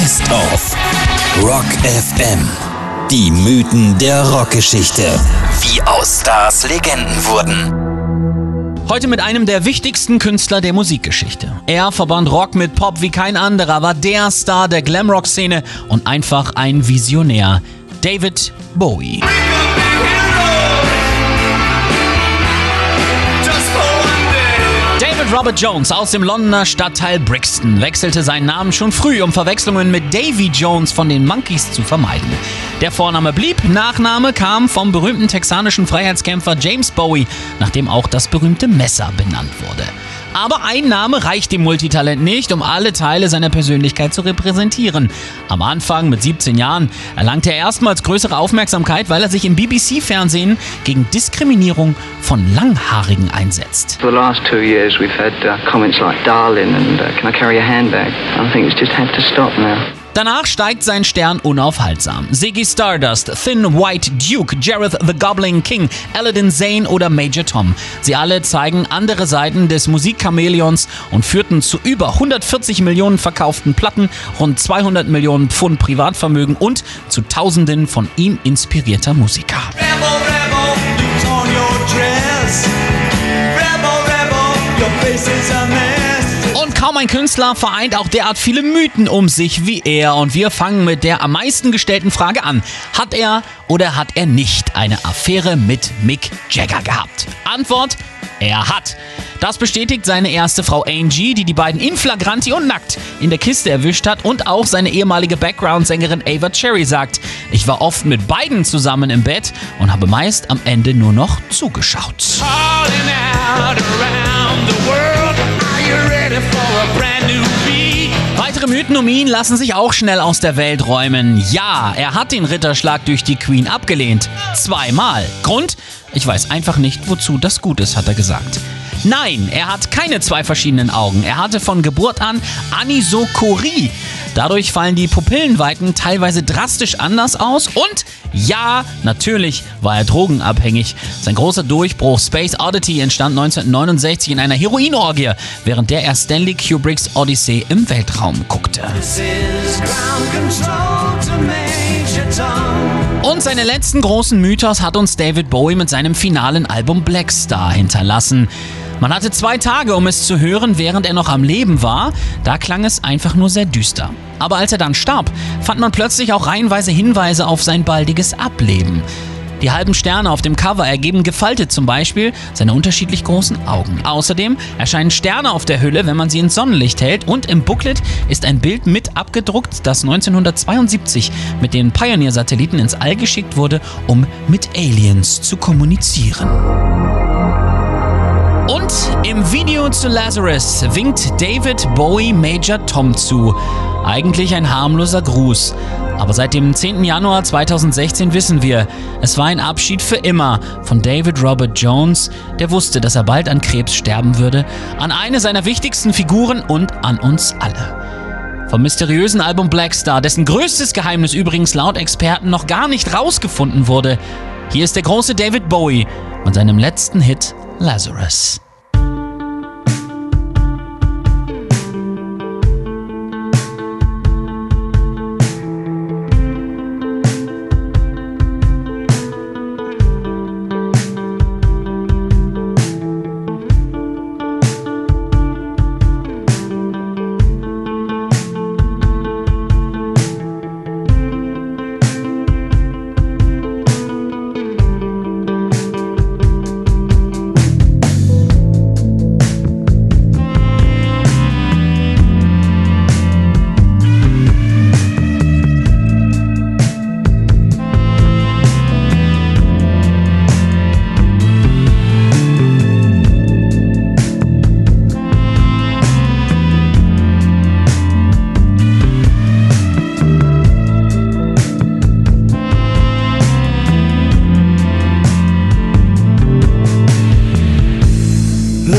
Best of Rock FM. Die Mythen der Rockgeschichte. Wie aus Stars Legenden wurden. Heute mit einem der wichtigsten Künstler der Musikgeschichte. Er verband Rock mit Pop wie kein anderer, war der Star der Glamrock-Szene und einfach ein Visionär. David Bowie. David Robert Jones aus dem Londoner Stadtteil Brixton wechselte seinen Namen schon früh, um Verwechslungen mit Davy Jones von den Monkeys zu vermeiden. Der Vorname blieb, Nachname kam vom berühmten texanischen Freiheitskämpfer James Bowie, nachdem auch das berühmte Messer benannt wurde. Aber ein Name reicht dem Multitalent nicht, um alle Teile seiner Persönlichkeit zu repräsentieren. Am Anfang, mit 17 Jahren, erlangte er erstmals größere Aufmerksamkeit, weil er sich im BBC-Fernsehen gegen Diskriminierung von Langhaarigen einsetzt. Uh, darling uh, carry a handbag? I think it's just had to stop now. Danach steigt sein Stern unaufhaltsam. Ziggy Stardust, Thin White Duke, Jareth the Gobbling King, Aladdin Zane oder Major Tom. Sie alle zeigen andere Seiten des Musikchamäleons und führten zu über 140 Millionen verkauften Platten, rund 200 Millionen Pfund Privatvermögen und zu Tausenden von ihm inspirierter Musiker. Rebel, rebel, Und kaum ein Künstler vereint auch derart viele Mythen um sich wie er. Und wir fangen mit der am meisten gestellten Frage an. Hat er oder hat er nicht eine Affäre mit Mick Jagger gehabt? Antwort, er hat. Das bestätigt seine erste Frau Angie, die die beiden in flagranti und nackt in der Kiste erwischt hat und auch seine ehemalige Background-Sängerin Ava Cherry sagt, ich war oft mit beiden zusammen im Bett und habe meist am Ende nur noch zugeschaut. Out around the world. Weitere Mythen um ihn lassen sich auch schnell aus der Welt räumen. Ja, er hat den Ritterschlag durch die Queen abgelehnt. Zweimal. Grund? Ich weiß einfach nicht, wozu das gut ist, hat er gesagt. Nein, er hat keine zwei verschiedenen Augen. Er hatte von Geburt an Anisokorie. Dadurch fallen die Pupillenweiten teilweise drastisch anders aus und ja, natürlich war er drogenabhängig. Sein großer Durchbruch Space Oddity entstand 1969 in einer Heroinorgie, während der er Stanley Kubricks Odyssee im Weltraum guckte. Und seinen letzten großen Mythos hat uns David Bowie mit seinem finalen Album Black Star hinterlassen. Man hatte zwei Tage, um es zu hören, während er noch am Leben war. Da klang es einfach nur sehr düster. Aber als er dann starb, fand man plötzlich auch reihenweise Hinweise auf sein baldiges Ableben. Die halben Sterne auf dem Cover ergeben gefaltet zum Beispiel seine unterschiedlich großen Augen. Außerdem erscheinen Sterne auf der Hülle, wenn man sie ins Sonnenlicht hält und im Booklet ist ein Bild mit abgedruckt, das 1972 mit den Pioneer-Satelliten ins All geschickt wurde, um mit Aliens zu kommunizieren. Und im Video zu Lazarus winkt David Bowie Major Tom zu. Eigentlich ein harmloser Gruß. Aber seit dem 10. Januar 2016 wissen wir, es war ein Abschied für immer von David Robert Jones, der wusste, dass er bald an Krebs sterben würde, an eine seiner wichtigsten Figuren und an uns alle. Vom mysteriösen Album Black Star, dessen größtes Geheimnis übrigens laut Experten noch gar nicht rausgefunden wurde. Hier ist der große David Bowie mit seinem letzten Hit Lazarus.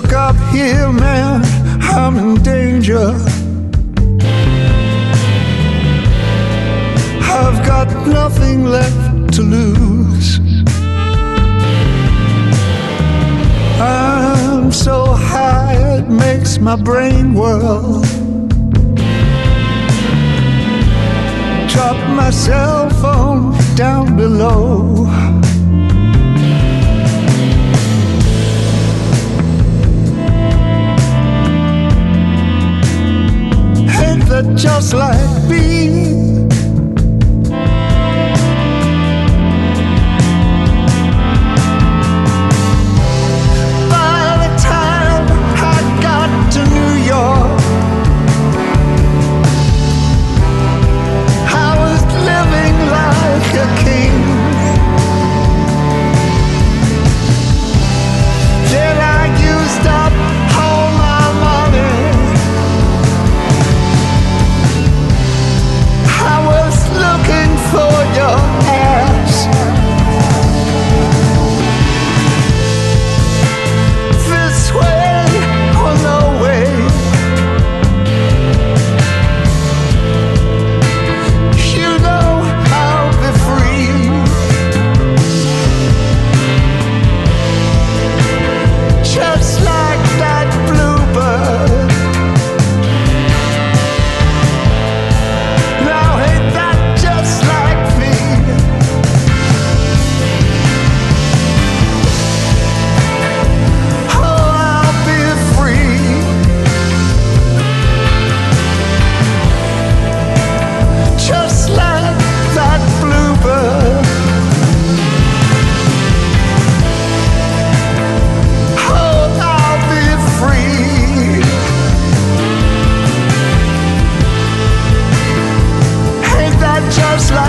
Look up here, man, I'm in danger. I've got nothing left to lose. I'm so high, it makes my brain whirl. Drop my cell phone down below. Just like being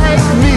like me.